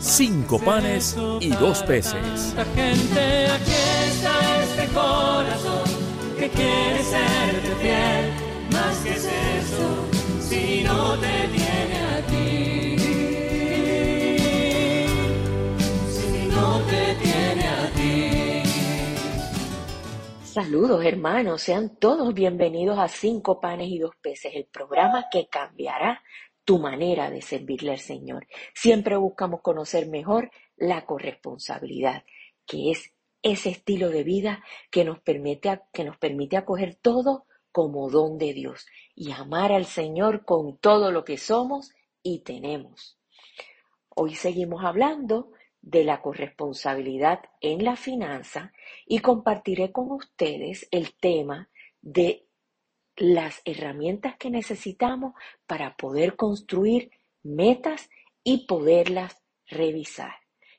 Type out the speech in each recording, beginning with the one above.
cinco panes y dos peces. Gente, aquí está este corazón que quiere serte fiel. Más que es eso, si no te tiene a ti. Si no te tiene a ti. Saludos hermanos, sean todos bienvenidos a Cinco Panes y Dos Peces, el programa que cambiará tu manera de servirle al Señor. Siempre buscamos conocer mejor la corresponsabilidad, que es ese estilo de vida que nos permite, que nos permite acoger todo como don de Dios y amar al Señor con todo lo que somos y tenemos. Hoy seguimos hablando de la corresponsabilidad en la finanza y compartiré con ustedes el tema de las herramientas que necesitamos para poder construir metas y poderlas revisar.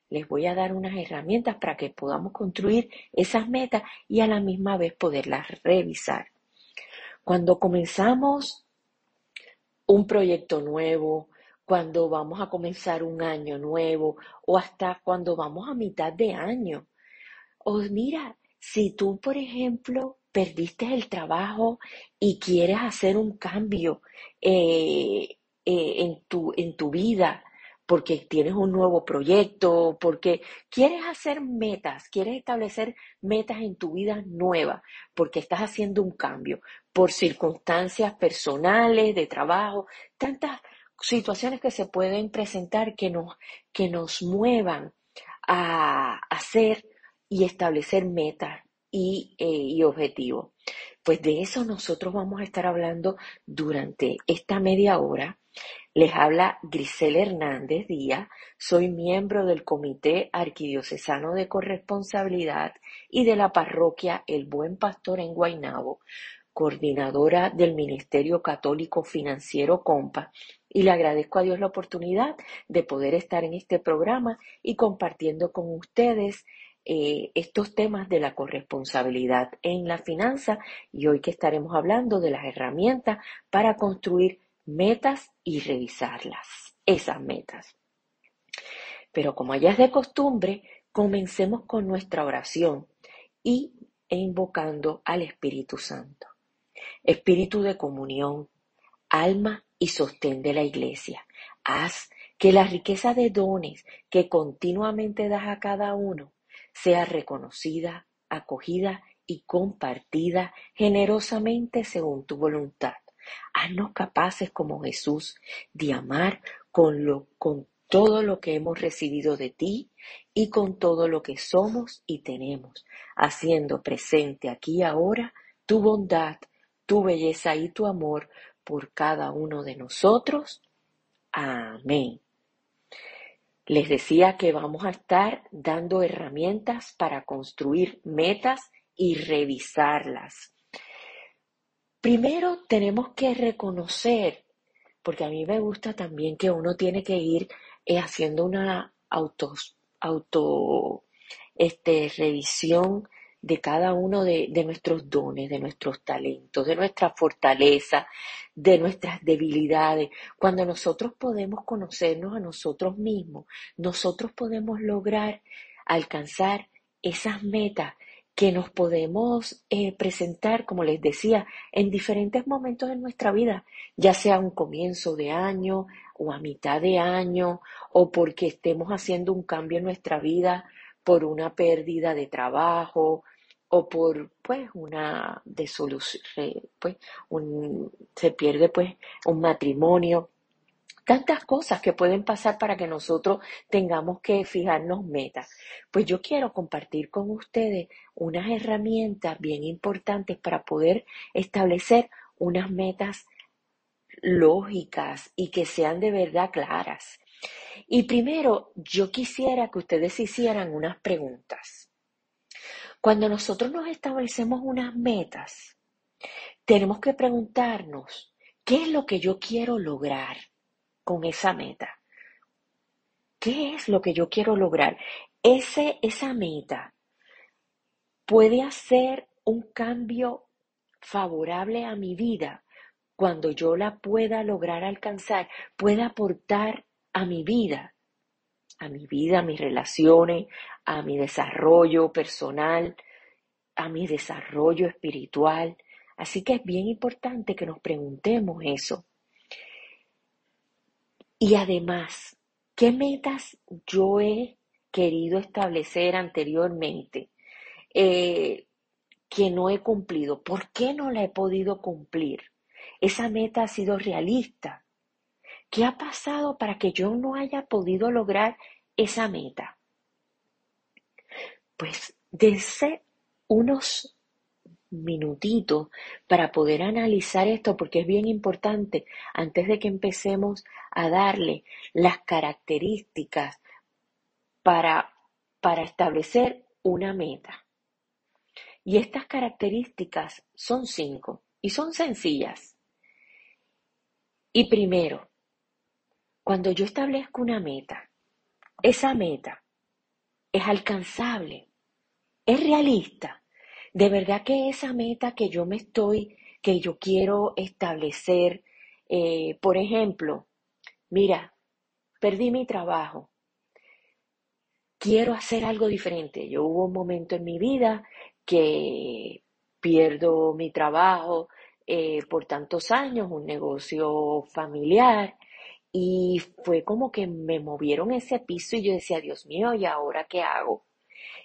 Les voy a dar unas herramientas para que podamos construir esas metas y a la misma vez poderlas revisar. Cuando comenzamos un proyecto nuevo, cuando vamos a comenzar un año nuevo o hasta cuando vamos a mitad de año. O mira, si tú, por ejemplo, perdiste el trabajo y quieres hacer un cambio eh, eh, en, tu, en tu vida, porque tienes un nuevo proyecto, porque quieres hacer metas, quieres establecer metas en tu vida nueva, porque estás haciendo un cambio por circunstancias personales, de trabajo, tantas situaciones que se pueden presentar que nos, que nos muevan a hacer y establecer metas y, eh, y objetivos. Pues de eso nosotros vamos a estar hablando durante esta media hora. Les habla Grisel Hernández Díaz, soy miembro del Comité Arquidiocesano de Corresponsabilidad y de la parroquia El Buen Pastor en Guaynabo, coordinadora del Ministerio Católico Financiero COMPA, y le agradezco a Dios la oportunidad de poder estar en este programa y compartiendo con ustedes eh, estos temas de la corresponsabilidad en la finanza y hoy que estaremos hablando de las herramientas para construir metas y revisarlas, esas metas. Pero como ya es de costumbre, comencemos con nuestra oración y e invocando al Espíritu Santo. Espíritu de comunión, alma y sostén de la iglesia. Haz que la riqueza de dones que continuamente das a cada uno sea reconocida, acogida y compartida generosamente según tu voluntad. Haznos capaces como Jesús de amar con, lo, con todo lo que hemos recibido de ti y con todo lo que somos y tenemos, haciendo presente aquí ahora tu bondad, tu belleza y tu amor por cada uno de nosotros. Amén. Les decía que vamos a estar dando herramientas para construir metas y revisarlas. Primero tenemos que reconocer, porque a mí me gusta también que uno tiene que ir eh, haciendo una auto, este, revisión de cada uno de, de, nuestros dones, de nuestros talentos, de nuestra fortaleza, de nuestras debilidades. Cuando nosotros podemos conocernos a nosotros mismos, nosotros podemos lograr alcanzar esas metas que nos podemos eh, presentar, como les decía, en diferentes momentos de nuestra vida, ya sea un comienzo de año o a mitad de año, o porque estemos haciendo un cambio en nuestra vida por una pérdida de trabajo o por pues una desolución, pues un, se pierde pues un matrimonio, tantas cosas que pueden pasar para que nosotros tengamos que fijarnos metas. Pues yo quiero compartir con ustedes unas herramientas bien importantes para poder establecer unas metas lógicas y que sean de verdad claras. Y primero, yo quisiera que ustedes hicieran unas preguntas. Cuando nosotros nos establecemos unas metas, tenemos que preguntarnos, ¿qué es lo que yo quiero lograr con esa meta? ¿Qué es lo que yo quiero lograr? Ese, esa meta puede hacer un cambio favorable a mi vida cuando yo la pueda lograr alcanzar, pueda aportar a mi vida, a mi vida, a mis relaciones, a mi desarrollo personal, a mi desarrollo espiritual. Así que es bien importante que nos preguntemos eso. Y además, ¿qué metas yo he querido establecer anteriormente eh, que no he cumplido? ¿Por qué no la he podido cumplir? Esa meta ha sido realista. ¿Qué ha pasado para que yo no haya podido lograr esa meta? Pues desde unos minutitos para poder analizar esto, porque es bien importante antes de que empecemos a darle las características para, para establecer una meta. Y estas características son cinco y son sencillas. Y primero, cuando yo establezco una meta, esa meta es alcanzable, es realista. De verdad que esa meta que yo me estoy, que yo quiero establecer, eh, por ejemplo, mira, perdí mi trabajo, quiero hacer algo diferente. Yo hubo un momento en mi vida que pierdo mi trabajo, eh, por tantos años, un negocio familiar, y fue como que me movieron ese piso y yo decía, Dios mío, ¿y ahora qué hago?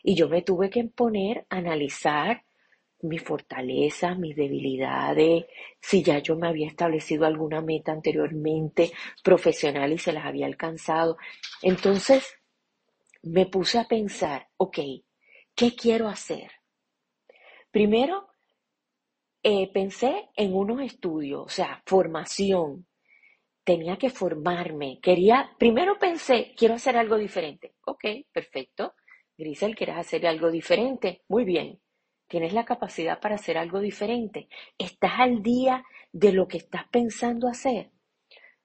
Y yo me tuve que poner a analizar mis fortalezas, mis debilidades, si ya yo me había establecido alguna meta anteriormente profesional y se las había alcanzado. Entonces me puse a pensar, ok, ¿qué quiero hacer? Primero, eh, pensé en unos estudios, o sea, formación. Tenía que formarme. Quería, primero pensé, quiero hacer algo diferente. Ok, perfecto. Grisel, ¿quieres hacer algo diferente? Muy bien. Tienes la capacidad para hacer algo diferente. ¿Estás al día de lo que estás pensando hacer?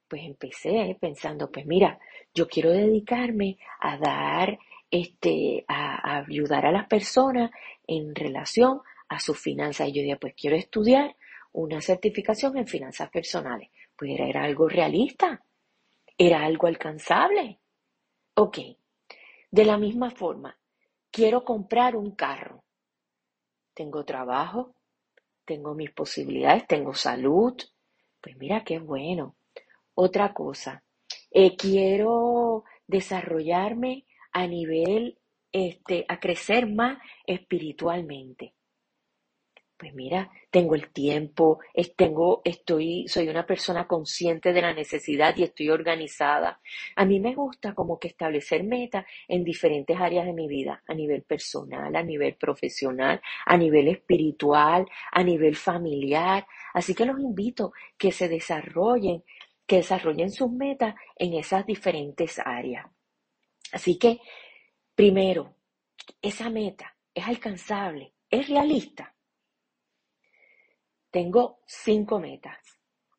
Pues empecé pensando, pues mira, yo quiero dedicarme a dar, este, a ayudar a las personas en relación a sus finanzas. Y yo dije, pues quiero estudiar una certificación en finanzas personales. Pues era, algo realista, era algo alcanzable. Ok, de la misma forma, quiero comprar un carro. Tengo trabajo, tengo mis posibilidades, tengo salud. Pues mira qué bueno. Otra cosa, eh, quiero desarrollarme a nivel, este, a crecer más espiritualmente pues mira, tengo el tiempo, tengo, estoy, soy una persona consciente de la necesidad y estoy organizada. A mí me gusta como que establecer metas en diferentes áreas de mi vida, a nivel personal, a nivel profesional, a nivel espiritual, a nivel familiar. Así que los invito que se desarrollen, que desarrollen sus metas en esas diferentes áreas. Así que, primero, esa meta es alcanzable, es realista tengo cinco metas,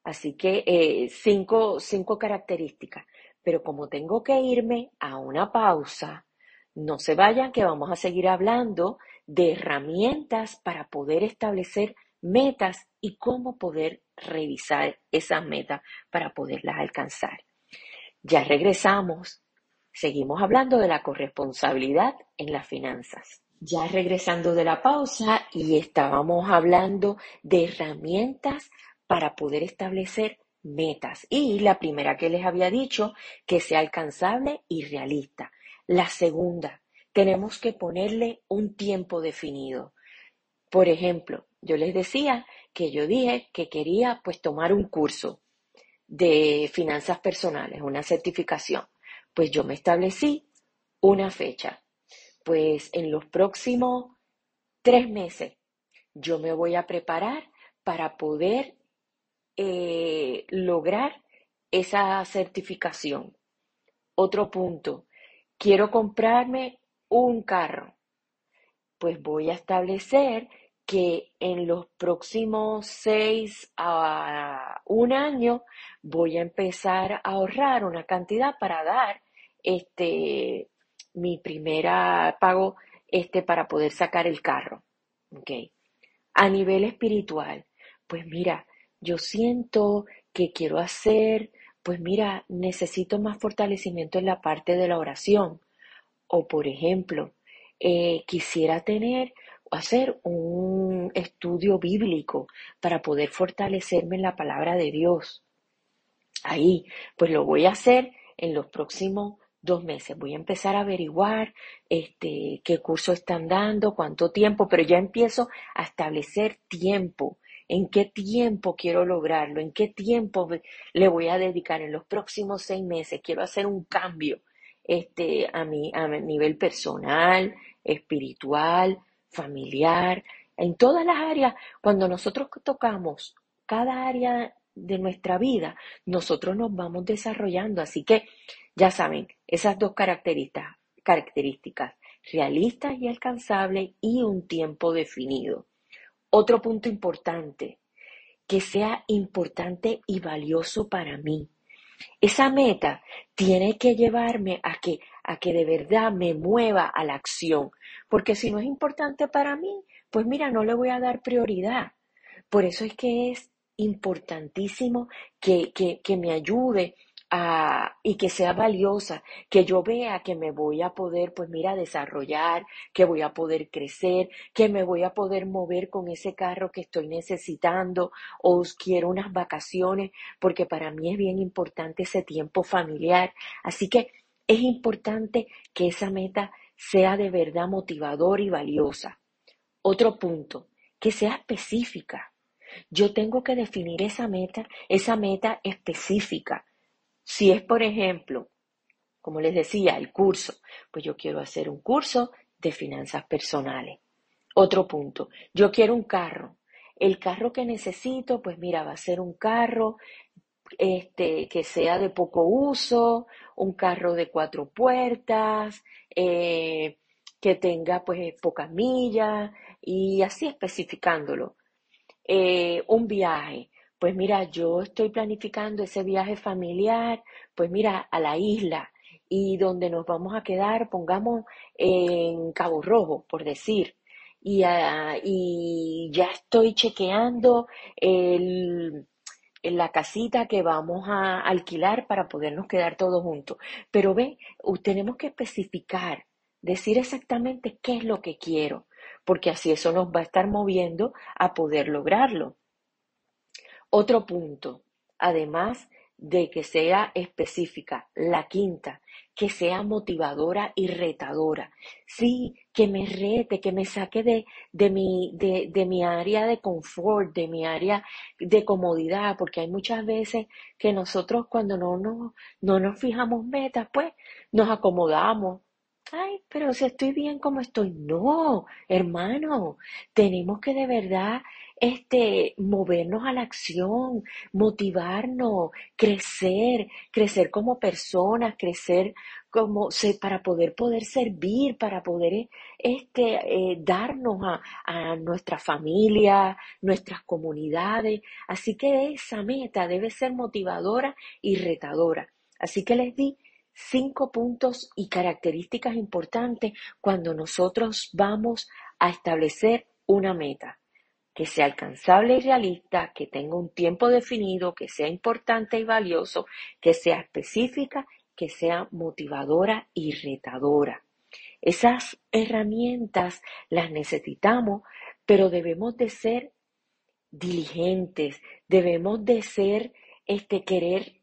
así que eh, cinco, cinco características, pero como tengo que irme a una pausa, no se vayan que vamos a seguir hablando de herramientas para poder establecer metas y cómo poder revisar esas metas para poderlas alcanzar. Ya regresamos. Seguimos hablando de la corresponsabilidad en las finanzas ya regresando de la pausa y estábamos hablando de herramientas para poder establecer metas. Y la primera que les había dicho, que sea alcanzable y realista. La segunda, tenemos que ponerle un tiempo definido. Por ejemplo, yo les decía que yo dije que quería pues tomar un curso de finanzas personales, una certificación. Pues yo me establecí una fecha pues en los próximos tres meses yo me voy a preparar para poder eh, lograr esa certificación. Otro punto, quiero comprarme un carro. Pues voy a establecer que en los próximos seis a un año voy a empezar a ahorrar una cantidad para dar este mi primera pago este para poder sacar el carro. Okay. A nivel espiritual, pues mira, yo siento que quiero hacer, pues mira, necesito más fortalecimiento en la parte de la oración. O por ejemplo, eh, quisiera tener, hacer un estudio bíblico para poder fortalecerme en la palabra de Dios. Ahí, pues lo voy a hacer en los próximos dos meses. Voy a empezar a averiguar este, qué curso están dando, cuánto tiempo, pero ya empiezo a establecer tiempo. ¿En qué tiempo quiero lograrlo? ¿En qué tiempo le voy a dedicar? En los próximos seis meses quiero hacer un cambio este, a, mi, a mi nivel personal, espiritual, familiar, en todas las áreas. Cuando nosotros tocamos cada área de nuestra vida, nosotros nos vamos desarrollando. Así que ya saben, esas dos características, realistas y alcanzables y un tiempo definido. Otro punto importante, que sea importante y valioso para mí. Esa meta tiene que llevarme a que, a que de verdad me mueva a la acción, porque si no es importante para mí, pues mira, no le voy a dar prioridad. Por eso es que es importantísimo que, que, que me ayude y que sea valiosa, que yo vea que me voy a poder, pues mira, desarrollar, que voy a poder crecer, que me voy a poder mover con ese carro que estoy necesitando o quiero unas vacaciones, porque para mí es bien importante ese tiempo familiar. Así que es importante que esa meta sea de verdad motivadora y valiosa. Otro punto, que sea específica. Yo tengo que definir esa meta, esa meta específica. Si es, por ejemplo, como les decía, el curso, pues yo quiero hacer un curso de finanzas personales. Otro punto, yo quiero un carro. El carro que necesito, pues mira, va a ser un carro este, que sea de poco uso, un carro de cuatro puertas, eh, que tenga pues pocas millas y así especificándolo. Eh, un viaje, pues mira, yo estoy planificando ese viaje familiar, pues mira, a la isla y donde nos vamos a quedar, pongamos en Cabo Rojo, por decir. Y, ah, ya estoy chequeando la casita que vamos a alquilar para podernos quedar todos juntos. Pero ve, tenemos que especificar, decir exactamente qué es lo que quiero, porque así eso nos va a estar moviendo a poder lograrlo. Otro punto, además de que sea específica, la quinta, que sea motivadora y retadora. Sí, que me rete, que me saque de, de, mi, de, de mi área de confort, de mi área de comodidad, porque hay muchas veces que nosotros cuando no, no, no nos fijamos metas, pues nos acomodamos, ay, pero si estoy bien como estoy. No, hermano, tenemos que de verdad este, movernos a la acción, motivarnos, crecer, crecer como personas, crecer como para poder poder servir, para poder este, eh, darnos a, a nuestra familia, nuestras comunidades. Así que esa meta debe ser motivadora y retadora. Así que les di cinco puntos y características importantes cuando nosotros vamos a establecer una meta que sea alcanzable y realista, que tenga un tiempo definido, que sea importante y valioso, que sea específica, que sea motivadora y retadora. Esas herramientas las necesitamos, pero debemos de ser diligentes, debemos de ser, este, querer,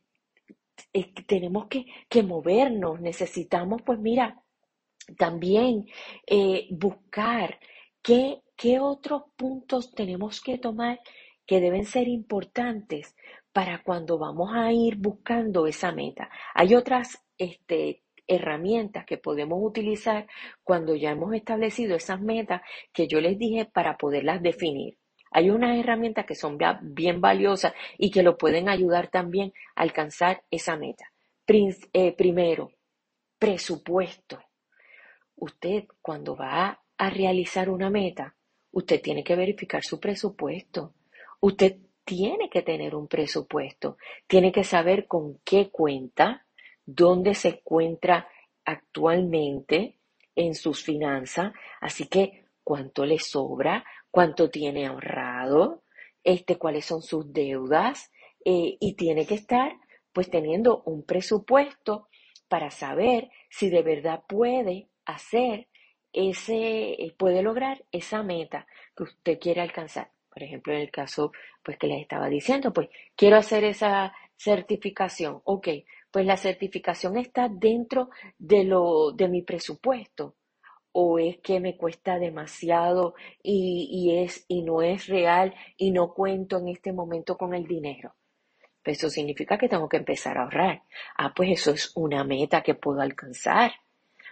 tenemos que, que movernos, necesitamos, pues mira, también eh, buscar qué ¿qué otros puntos tenemos que tomar que deben ser importantes para cuando vamos a ir buscando esa meta? Hay otras este, herramientas que podemos utilizar cuando ya hemos establecido esas metas que yo les dije para poderlas definir. Hay unas herramientas que son bien valiosas y que lo pueden ayudar también a alcanzar esa meta. Eh, primero, presupuesto. Usted cuando va a realizar una meta, usted tiene que verificar su presupuesto. Usted tiene que tener un presupuesto, tiene que saber con qué cuenta, dónde se encuentra actualmente en sus finanzas, así que cuánto le sobra, cuánto tiene ahorrado, este, cuáles son sus deudas, eh, y tiene que estar pues teniendo un presupuesto para saber si de verdad puede hacer ese, eh, puede lograr esa meta que usted quiere alcanzar. Por ejemplo, en el caso pues que les estaba diciendo, pues quiero hacer esa certificación. Ok, pues la certificación está dentro de lo de mi presupuesto o es que me cuesta demasiado y, y es y no es real y no cuento en este momento con el dinero. Pues eso significa que tengo que empezar a ahorrar. Ah, pues eso es una meta que puedo alcanzar.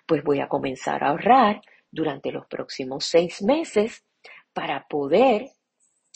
Pues voy a comenzar a ahorrar durante los próximos seis meses para poder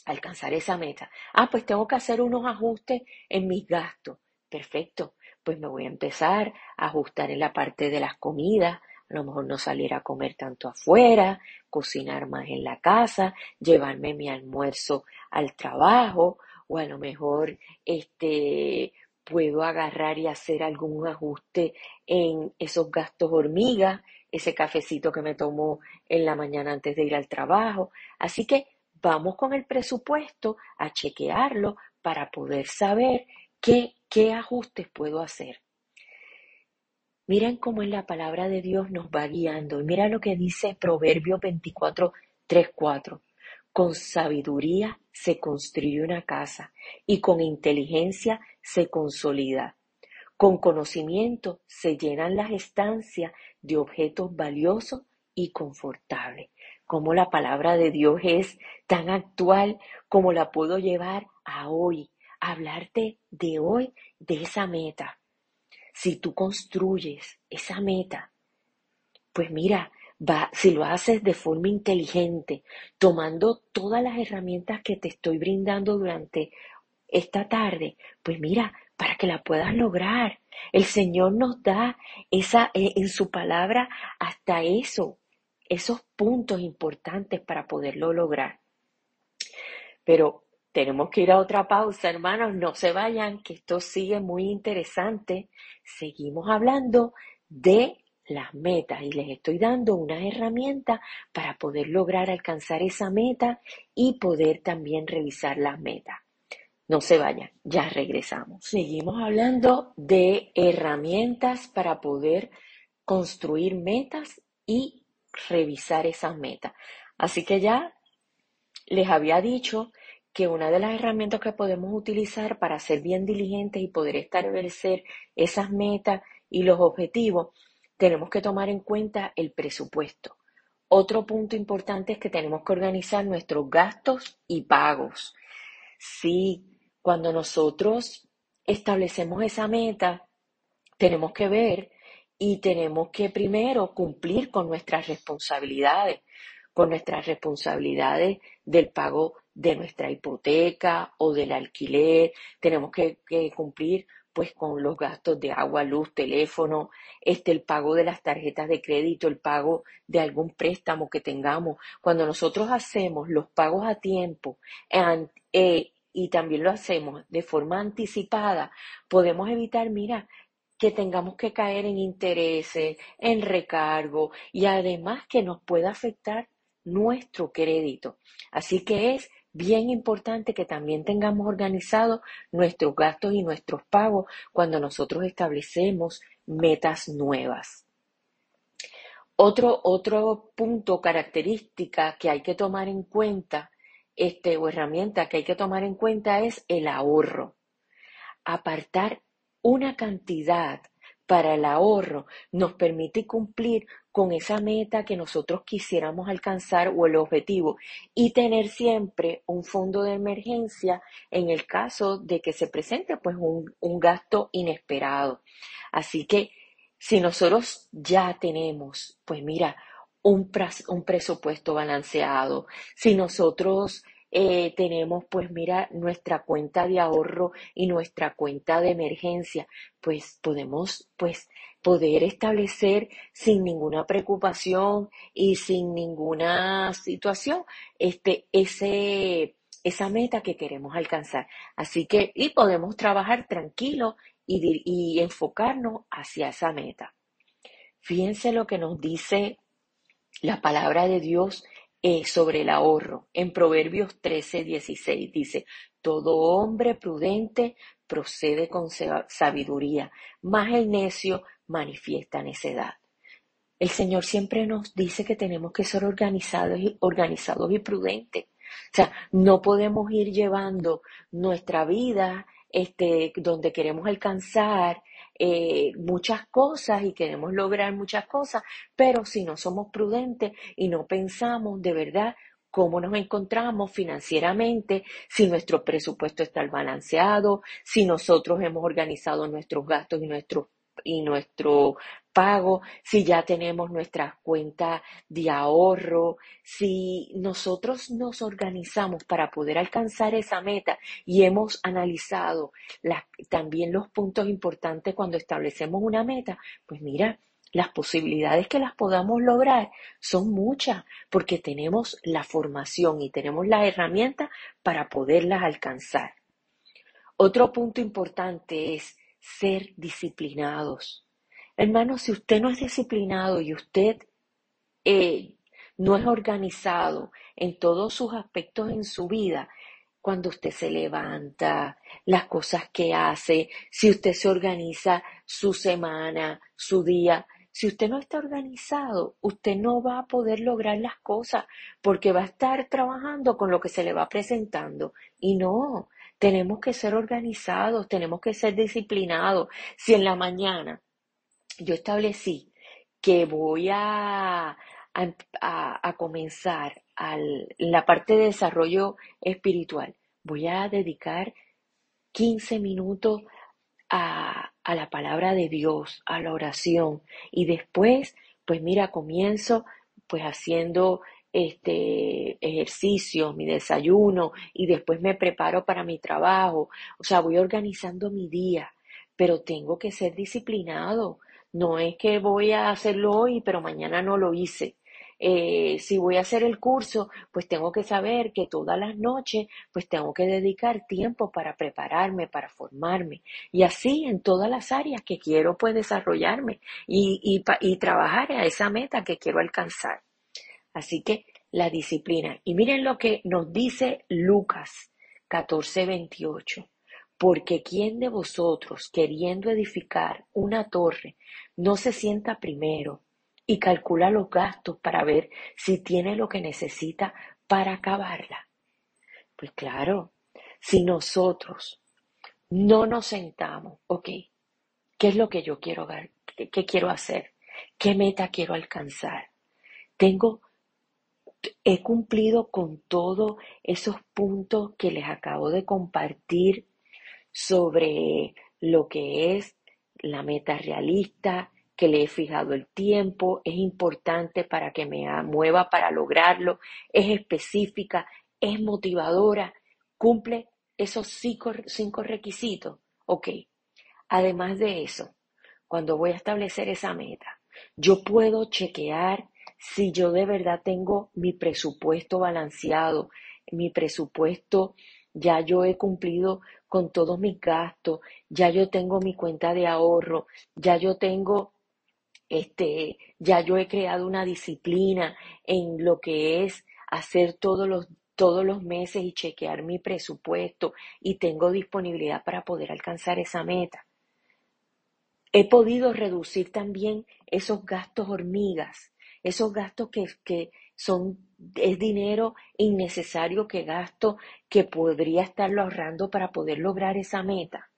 alcanzar esa meta. Ah, pues tengo que hacer unos ajustes en mis gastos. Perfecto. Pues me voy a empezar a ajustar en la parte de las comidas, a lo mejor no salir a comer tanto afuera, cocinar más en la casa, llevarme mi almuerzo al trabajo, o a lo mejor este puedo agarrar y hacer algún ajuste en esos gastos hormigas, ese cafecito que me tomo en la mañana antes de ir al trabajo. Así que vamos con el presupuesto a chequearlo para poder saber qué, qué ajustes puedo hacer. Miren cómo en la palabra de Dios nos va guiando. Y mira lo que dice Proverbios 24, 3, 4. Con sabiduría se construye una casa y con inteligencia se consolida. Con conocimiento se llenan las estancias de objetos valiosos y confortables. Como la palabra de Dios es tan actual como la puedo llevar a hoy, hablarte de hoy, de esa meta. Si tú construyes esa meta, pues mira, si lo haces de forma inteligente, tomando todas las herramientas que te estoy brindando durante esta tarde, pues mira, para que la puedas lograr. El Señor nos da esa, eh, en su palabra hasta eso, esos puntos importantes para poderlo lograr. Pero tenemos que ir a otra pausa, hermanos, no se vayan, que esto sigue muy interesante. Seguimos hablando de las metas y les estoy dando una herramienta para poder lograr alcanzar esa meta y poder también revisar las metas. No se vayan, ya regresamos. Seguimos hablando de herramientas para poder construir metas y revisar esas metas. Así que ya les había dicho que una de las herramientas que podemos utilizar para ser bien diligentes y poder establecer esas metas y los objetivos, tenemos que tomar en cuenta el presupuesto. Otro punto importante es que tenemos que organizar nuestros gastos y pagos. Sí, cuando nosotros establecemos esa meta, tenemos que ver y tenemos que primero cumplir con nuestras responsabilidades, con nuestras responsabilidades del pago de nuestra hipoteca o del alquiler. Tenemos que, cumplir pues con los gastos de agua, luz, teléfono, este, el pago de las tarjetas de crédito, el pago de algún préstamo que tengamos. Cuando nosotros hacemos los pagos a tiempo eh, y también lo hacemos de forma anticipada, podemos evitar, mira, que tengamos que caer en intereses, en recargo y además que nos pueda afectar nuestro crédito. Así que es bien importante que también tengamos organizados nuestros gastos y nuestros pagos cuando nosotros establecemos metas nuevas. Otro, otro punto, característica que hay que tomar en cuenta este, o herramienta que hay que tomar en cuenta es el ahorro. Apartar una cantidad para el ahorro nos permite cumplir con esa meta que nosotros quisiéramos alcanzar o el objetivo y tener siempre un fondo de emergencia en el caso de que se presente pues un, gasto inesperado. Así que si nosotros ya tenemos, pues mira, un, un presupuesto balanceado, si nosotros eh, tenemos, pues mira, nuestra cuenta de ahorro y nuestra cuenta de emergencia, pues podemos, pues, poder establecer sin ninguna preocupación y sin ninguna situación, este, ese, esa meta que queremos alcanzar. Así que, y podemos trabajar tranquilo y, y enfocarnos hacia esa meta. Fíjense lo que nos dice la palabra de Dios eh, sobre el ahorro. En Proverbios 13, 16 dice, todo hombre prudente procede con sabiduría, mas el necio manifiesta necedad. El Señor siempre nos dice que tenemos que ser organizados y, organizados y prudentes. O sea, no podemos ir llevando nuestra vida este, donde queremos alcanzar eh, muchas cosas y queremos lograr muchas cosas, pero si no somos prudentes y no pensamos de verdad cómo nos encontramos financieramente, si nuestro presupuesto está balanceado, si nosotros hemos organizado nuestros gastos y nuestros y nuestro pago, si ya tenemos nuestras cuentas de ahorro, si nosotros nos organizamos para poder alcanzar esa meta y hemos analizado también los puntos importantes cuando establecemos una meta, pues mira, las posibilidades que las podamos lograr son muchas porque tenemos la formación y tenemos las herramientas para poderlas alcanzar. Otro punto importante es ser disciplinados. Hermano, si usted no es disciplinado y usted eh, no es organizado en todos sus aspectos en su vida, cuando usted se levanta, las cosas que hace, si usted se organiza su semana, su día, si usted no está organizado, usted no va a poder lograr las cosas porque va a estar trabajando con lo que se le va presentando. Y no, tenemos que ser organizados, tenemos que ser disciplinados. Si en la mañana yo establecí que voy a, a, comenzar la parte de desarrollo espiritual, voy a dedicar 15 minutos a, a la palabra de Dios, a la oración. Y después, pues mira, comienzo pues haciendo este ejercicio, mi desayuno y después me preparo para mi trabajo. O sea, voy organizando mi día, pero tengo que ser disciplinado. No es que voy a hacerlo hoy, pero mañana no lo hice. Eh, si voy a hacer el curso, pues tengo que saber que todas las noches, pues tengo que dedicar tiempo para prepararme, para formarme. Y así en todas las áreas que quiero, pues desarrollarme y, y, y trabajar a esa meta que quiero alcanzar. Así que la disciplina. Y miren lo que nos dice Lucas 14:28. Porque ¿quién de vosotros, queriendo edificar una torre, no se sienta primero y calcula los gastos para ver si tiene lo que necesita para acabarla? Pues claro, si nosotros no nos sentamos, ok, ¿qué es lo que yo quiero? ¿Qué, quiero hacer? ¿Qué meta quiero alcanzar? Tengo he cumplido con todos esos puntos que les acabo de compartir sobre lo que es la meta realista, que le he fijado el tiempo, es importante para que me mueva para lograrlo, es específica, es motivadora, cumple esos cinco, requisitos. Ok, además de eso, cuando voy a establecer esa meta, yo puedo chequear si yo de verdad tengo mi presupuesto balanceado, mi presupuesto, ya yo he cumplido con todos mis gastos, ya yo tengo mi cuenta de ahorro, ya yo tengo este, ya yo he creado una disciplina en lo que es hacer todos los todos los meses y chequear mi presupuesto y tengo disponibilidad para poder alcanzar esa meta. He podido reducir también esos gastos hormigas esos gastos que, que son, es dinero innecesario que gasto que podría estarlo ahorrando para poder lograr esa meta.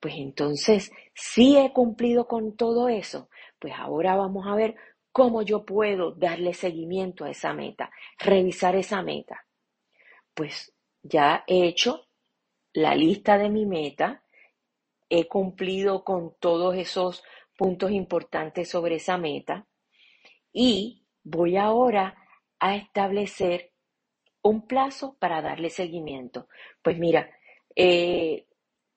Pues entonces, si he cumplido con todo eso, pues ahora vamos a ver cómo yo puedo darle seguimiento a esa meta, revisar esa meta. Pues ya he hecho la lista de mi meta, he cumplido con todos esos puntos importantes sobre esa meta, y voy ahora a establecer un plazo para darle seguimiento. Pues mira, eh,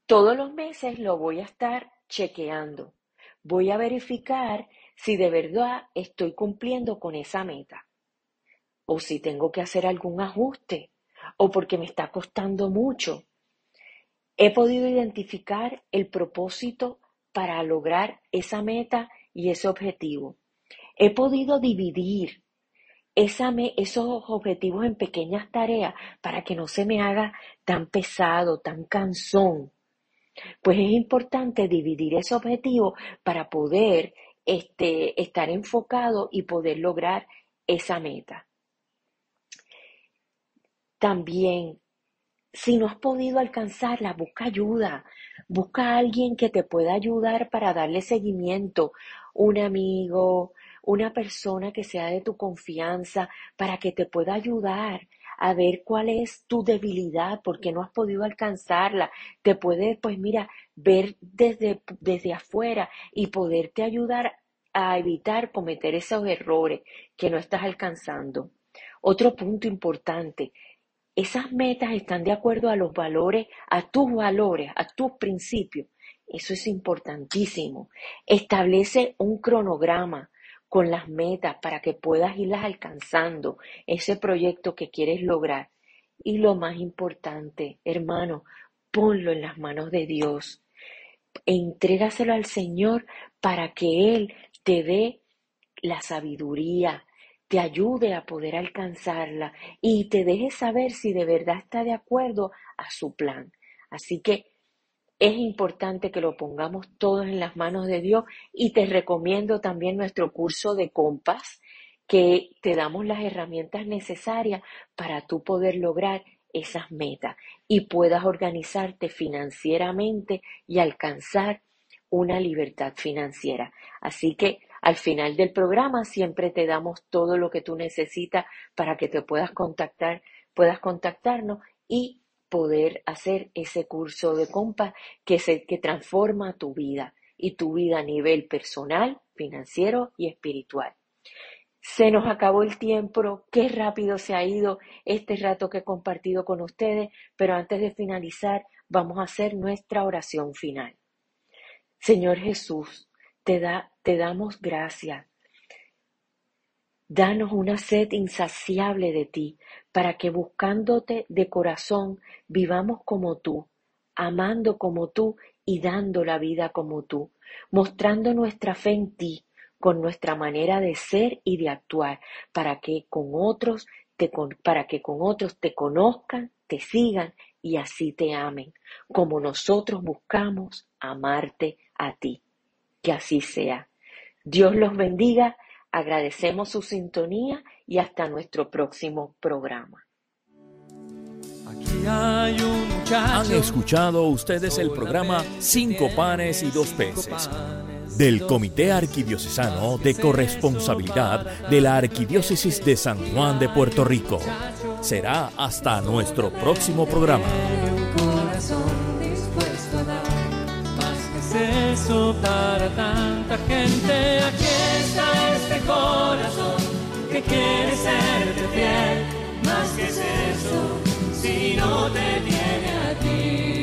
todos los meses lo voy a estar chequeando. Voy a verificar si de verdad estoy cumpliendo con esa meta o si tengo que hacer algún ajuste o porque me está costando mucho. He podido identificar el propósito para lograr esa meta y ese objetivo. He podido dividir esos objetivos en pequeñas tareas para que no se me haga tan pesado, tan cansón. Pues es importante dividir ese objetivo para poder este, estar enfocado y poder lograr esa meta. También, si no has podido alcanzarla, busca ayuda. Busca a alguien que te pueda ayudar para darle seguimiento. Un amigo, una persona que sea de tu confianza para que te pueda ayudar a ver cuál es tu debilidad, porque no has podido alcanzarla. Te puede, pues mira, ver desde, desde afuera y poderte ayudar a evitar cometer esos errores que no estás alcanzando. Otro punto importante, esas metas están de acuerdo a los valores, a tus valores, a tus principios. Eso es importantísimo. Establece un cronograma con las metas para que puedas irlas alcanzando, ese proyecto que quieres lograr. Y lo más importante, hermano, ponlo en las manos de Dios. Entrégaselo al Señor para que Él te dé la sabiduría, te ayude a poder alcanzarla y te deje saber si de verdad está de acuerdo a su plan. Así que es importante que lo pongamos todos en las manos de Dios y te recomiendo también nuestro curso de compás que te damos las herramientas necesarias para tú poder lograr esas metas y puedas organizarte financieramente y alcanzar una libertad financiera. Así que al final del programa siempre te damos todo lo que tú necesitas para que te puedas contactar, puedas contactarnos y poder hacer ese curso de compas que, se, que transforma tu vida y tu vida a nivel personal, financiero y espiritual. Se nos acabó el tiempo, qué rápido se ha ido este rato que he compartido con ustedes, pero antes de finalizar vamos a hacer nuestra oración final. Señor Jesús, te, da, te damos gracias. Danos una sed insaciable de ti, para que buscándote de corazón vivamos como tú, amando como tú y dando la vida como tú, mostrando nuestra fe en ti con nuestra manera de ser y de actuar, para que con otros te, para que con otros te conozcan, te sigan y así te amen, como nosotros buscamos amarte a ti. Que así sea. Dios los bendiga, agradecemos su sintonía y hasta nuestro próximo programa. Han escuchado ustedes el programa Cinco panes y dos peces del Comité Arquidiocesano de Corresponsabilidad de la Arquidiócesis de San Juan de Puerto Rico. Será hasta nuestro próximo programa. para tanta gente. Aquí está este corazón que quiere serte fiel. Más que es eso, si no te tiene a ti.